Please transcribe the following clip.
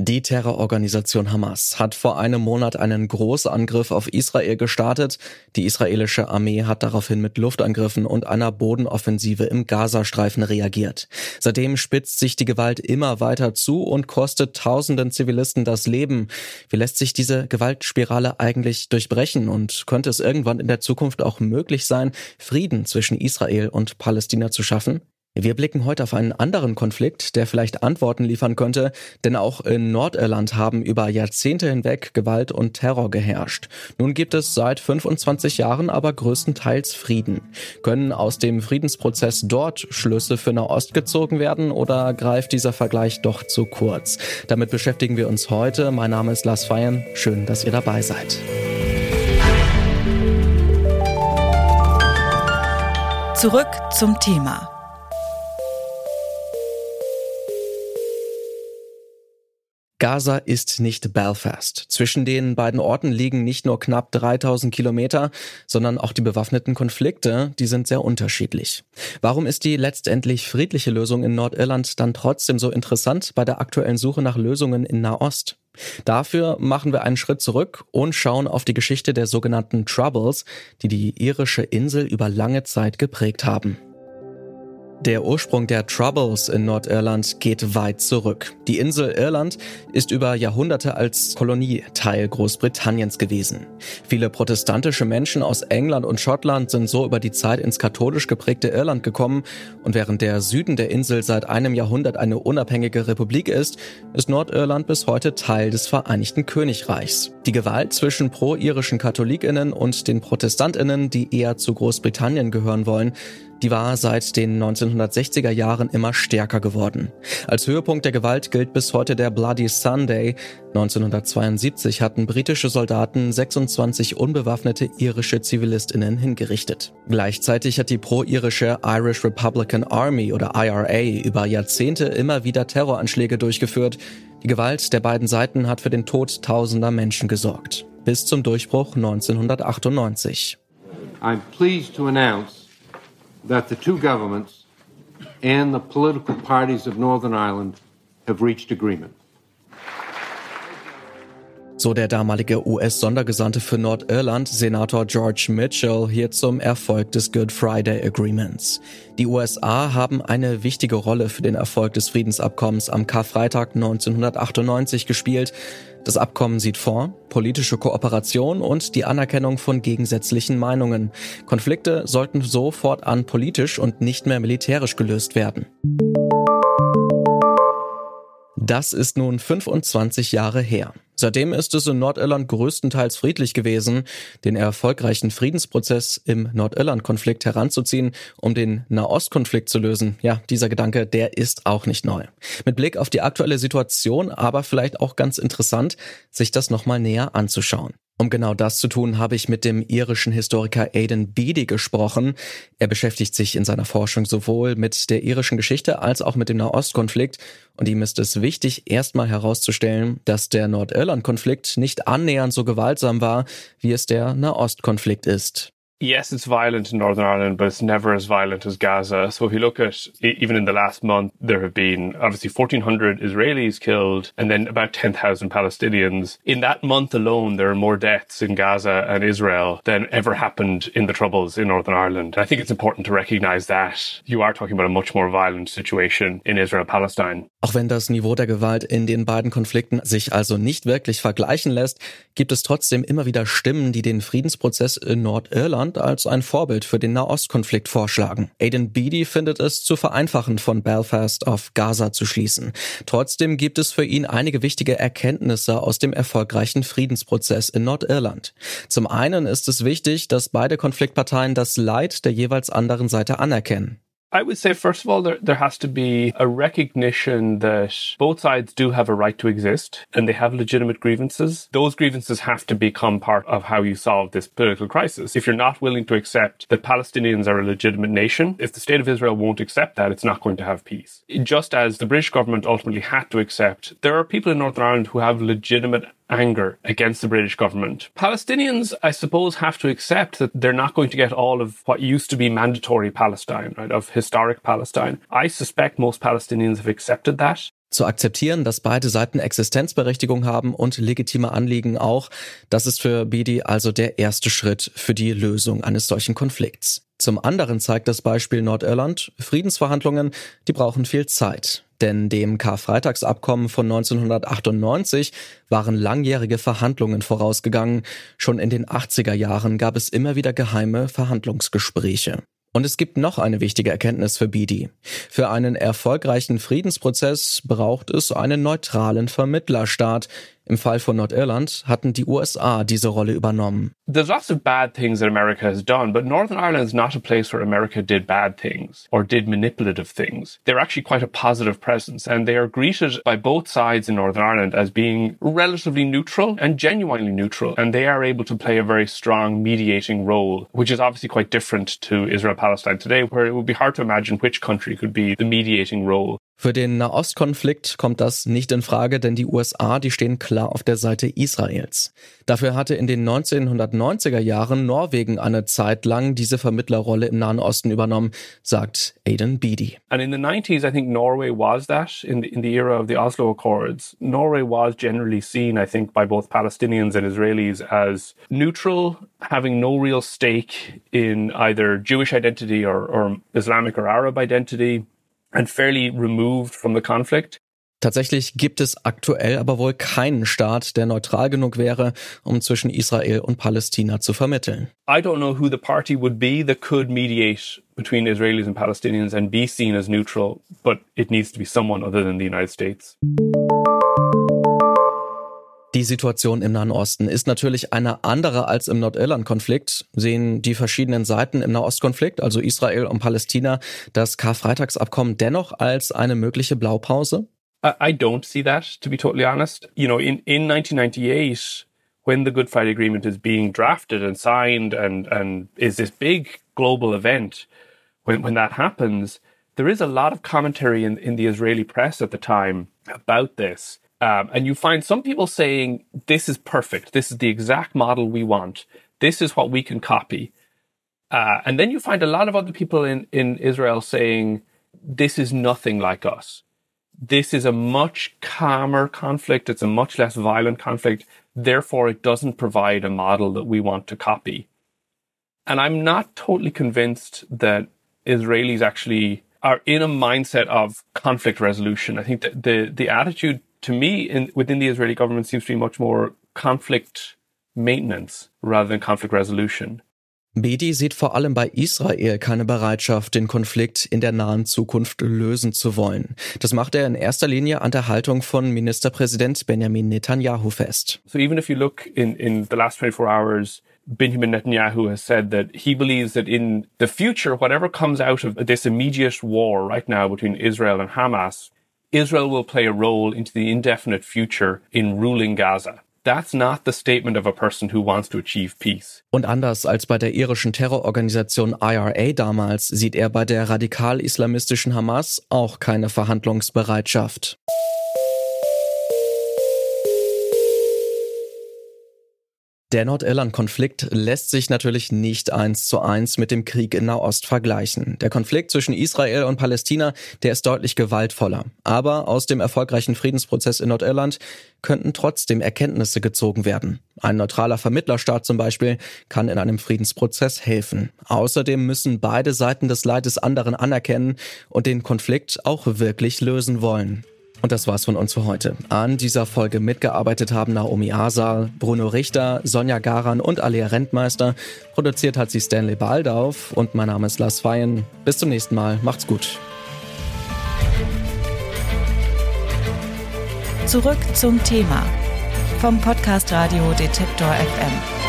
Die Terrororganisation Hamas hat vor einem Monat einen Großangriff auf Israel gestartet. Die israelische Armee hat daraufhin mit Luftangriffen und einer Bodenoffensive im Gazastreifen reagiert. Seitdem spitzt sich die Gewalt immer weiter zu und kostet tausenden Zivilisten das Leben. Wie lässt sich diese Gewaltspirale eigentlich durchbrechen und könnte es irgendwann in der Zukunft auch möglich sein, Frieden zwischen Israel und Palästina zu schaffen? Wir blicken heute auf einen anderen Konflikt, der vielleicht Antworten liefern könnte, denn auch in Nordirland haben über Jahrzehnte hinweg Gewalt und Terror geherrscht. Nun gibt es seit 25 Jahren aber größtenteils Frieden. Können aus dem Friedensprozess dort Schlüsse für Nahost gezogen werden oder greift dieser Vergleich doch zu kurz? Damit beschäftigen wir uns heute. Mein Name ist Lars Feiern. Schön, dass ihr dabei seid. Zurück zum Thema. Gaza ist nicht Belfast. Zwischen den beiden Orten liegen nicht nur knapp 3000 Kilometer, sondern auch die bewaffneten Konflikte, die sind sehr unterschiedlich. Warum ist die letztendlich friedliche Lösung in Nordirland dann trotzdem so interessant bei der aktuellen Suche nach Lösungen in Nahost? Dafür machen wir einen Schritt zurück und schauen auf die Geschichte der sogenannten Troubles, die die irische Insel über lange Zeit geprägt haben. Der Ursprung der Troubles in Nordirland geht weit zurück. Die Insel Irland ist über Jahrhunderte als Kolonie Teil Großbritanniens gewesen. Viele protestantische Menschen aus England und Schottland sind so über die Zeit ins katholisch geprägte Irland gekommen und während der Süden der Insel seit einem Jahrhundert eine unabhängige Republik ist, ist Nordirland bis heute Teil des Vereinigten Königreichs. Die Gewalt zwischen pro-irischen Katholikinnen und den Protestantinnen, die eher zu Großbritannien gehören wollen, die war seit den 1960er Jahren immer stärker geworden. Als Höhepunkt der Gewalt gilt bis heute der Bloody Sunday. 1972 hatten britische Soldaten 26 unbewaffnete irische Zivilistinnen hingerichtet. Gleichzeitig hat die pro-irische Irish Republican Army oder IRA über Jahrzehnte immer wieder Terroranschläge durchgeführt. Die Gewalt der beiden Seiten hat für den Tod tausender Menschen gesorgt. Bis zum Durchbruch 1998. I'm pleased to announce that the two governments and the political parties of Northern Ireland have reached agreement. So der damalige US-Sondergesandte für Nordirland, Senator George Mitchell, hier zum Erfolg des Good Friday Agreements. Die USA haben eine wichtige Rolle für den Erfolg des Friedensabkommens am Karfreitag 1998 gespielt. Das Abkommen sieht vor politische Kooperation und die Anerkennung von gegensätzlichen Meinungen. Konflikte sollten so fortan politisch und nicht mehr militärisch gelöst werden. Das ist nun 25 Jahre her. Seitdem ist es in Nordirland größtenteils friedlich gewesen, den erfolgreichen Friedensprozess im Nordirland-Konflikt heranzuziehen, um den Nahostkonflikt zu lösen. Ja, dieser Gedanke, der ist auch nicht neu. Mit Blick auf die aktuelle Situation, aber vielleicht auch ganz interessant, sich das nochmal näher anzuschauen. Um genau das zu tun, habe ich mit dem irischen Historiker Aidan Beatty gesprochen. Er beschäftigt sich in seiner Forschung sowohl mit der irischen Geschichte als auch mit dem Nahostkonflikt. Und ihm ist es wichtig, erstmal herauszustellen, dass der Nordirland-Konflikt nicht annähernd so gewaltsam war, wie es der Nahostkonflikt ist. Yes, it's violent in Northern Ireland, but it's never as violent as Gaza. So if you look at, even in the last month, there have been obviously 1,400 Israelis killed and then about 10,000 Palestinians. In that month alone, there are more deaths in Gaza and Israel than ever happened in the Troubles in Northern Ireland. I think it's important to recognize that you are talking about a much more violent situation in Israel-Palestine. Auch wenn das Niveau der Gewalt in den beiden Konflikten sich also nicht wirklich vergleichen lässt, gibt es trotzdem immer wieder Stimmen, die den Friedensprozess in Nordirland Deutschland als ein Vorbild für den Nahostkonflikt vorschlagen. Aiden Beatty findet es zu vereinfachend, von Belfast auf Gaza zu schließen. Trotzdem gibt es für ihn einige wichtige Erkenntnisse aus dem erfolgreichen Friedensprozess in Nordirland. Zum einen ist es wichtig, dass beide Konfliktparteien das Leid der jeweils anderen Seite anerkennen. I would say, first of all, there, there has to be a recognition that both sides do have a right to exist and they have legitimate grievances. Those grievances have to become part of how you solve this political crisis. If you're not willing to accept that Palestinians are a legitimate nation, if the state of Israel won't accept that, it's not going to have peace. Just as the British government ultimately had to accept, there are people in Northern Ireland who have legitimate anger against the British government. Palestinians, I suppose, have to accept that they're not going to get all of what used to be mandatory Palestine, right, of historic Palestine. I suspect most Palestinians have accepted that. Zu akzeptieren, dass beide Seiten Existenzberechtigung haben und legitime Anliegen auch, das ist für Bidi also der erste Schritt für die Lösung eines solchen Konflikts. Zum anderen zeigt das Beispiel Nordirland, Friedensverhandlungen, die brauchen viel Zeit. Denn dem Karfreitagsabkommen von 1998 waren langjährige Verhandlungen vorausgegangen. Schon in den 80er Jahren gab es immer wieder geheime Verhandlungsgespräche. Und es gibt noch eine wichtige Erkenntnis für Bidi. Für einen erfolgreichen Friedensprozess braucht es einen neutralen Vermittlerstaat, Im Fall von Nordirland hatten die USA diese Rolle übernommen. There's lots of bad things that America has done, but Northern Ireland is not a place where America did bad things or did manipulative things. They're actually quite a positive presence and they are greeted by both sides in Northern Ireland as being relatively neutral and genuinely neutral. And they are able to play a very strong mediating role, which is obviously quite different to Israel Palestine today, where it would be hard to imagine which country could be the mediating role. Für den Nahostkonflikt kommt das nicht in Frage, denn die USA, die stehen klar auf der Seite Israels. Dafür hatte in den 1990er Jahren Norwegen eine Zeit lang diese Vermittlerrolle im Nahen Osten übernommen, sagt Aidan Beatty. And in the 90s, I think Norway was that in the, in the era of the Oslo Accords. Norway was generally seen, I think, by both Palestinians and Israelis as neutral, having no real stake in either Jewish identity or, or Islamic or Arab identity. And fairly removed from the conflict. Tatsächlich gibt es aktuell aber wohl keinen Staat, der neutral genug wäre, um zwischen Israel und Palästina zu vermitteln. I don't know who the party would be that could mediate between Israelis and Palestinians and be seen as neutral, but it needs to be someone other than the United States. Die Situation im Nahen Osten ist natürlich eine andere als im Nordirland-Konflikt. Sehen die verschiedenen Seiten im Nahostkonflikt, also Israel und Palästina, das Karfreitagsabkommen dennoch als eine mögliche Blaupause? I don't see that, to be totally honest. You know, in, in 1998, when the Good Friday Agreement is being drafted and signed and, and is this big global event, when, when that happens, there is a lot of commentary in, in the Israeli press at the time about this. Um, and you find some people saying, this is perfect. This is the exact model we want. This is what we can copy. Uh, and then you find a lot of other people in, in Israel saying, this is nothing like us. This is a much calmer conflict. It's a much less violent conflict. Therefore, it doesn't provide a model that we want to copy. And I'm not totally convinced that Israelis actually are in a mindset of conflict resolution. I think that the, the attitude to me, in, within the Israeli government, seems to be much more conflict maintenance rather than conflict resolution. Bedi sieht vor allem bei Israel keine Bereitschaft, den Konflikt in der nahen Zukunft lösen zu wollen. Das macht er in erster Linie an der Haltung von Ministerpräsident Benjamin Netanyahu fest. So even if you look in, in the last 24 hours, Benjamin Netanyahu has said that he believes that in the future, whatever comes out of this immediate war right now between Israel and Hamas, Israel will play a role into the indefinite future in ruling Gaza. That's not the statement of a person who wants to achieve peace. Und anders als bei der irischen Terrororganisation IRA damals sieht er bei der radikal-islamistischen Hamas auch keine Verhandlungsbereitschaft. Der Nordirland-Konflikt lässt sich natürlich nicht eins zu eins mit dem Krieg in Nahost vergleichen. Der Konflikt zwischen Israel und Palästina, der ist deutlich gewaltvoller. Aber aus dem erfolgreichen Friedensprozess in Nordirland könnten trotzdem Erkenntnisse gezogen werden. Ein neutraler Vermittlerstaat zum Beispiel kann in einem Friedensprozess helfen. Außerdem müssen beide Seiten des Leides anderen anerkennen und den Konflikt auch wirklich lösen wollen. Und das war's von uns für heute. An dieser Folge mitgearbeitet haben Naomi Asal, Bruno Richter, Sonja Garan und Alia Rentmeister. Produziert hat sie Stanley Baldauf und mein Name ist Lars Feyen. Bis zum nächsten Mal. Macht's gut. Zurück zum Thema vom Podcast Radio Detektor FM.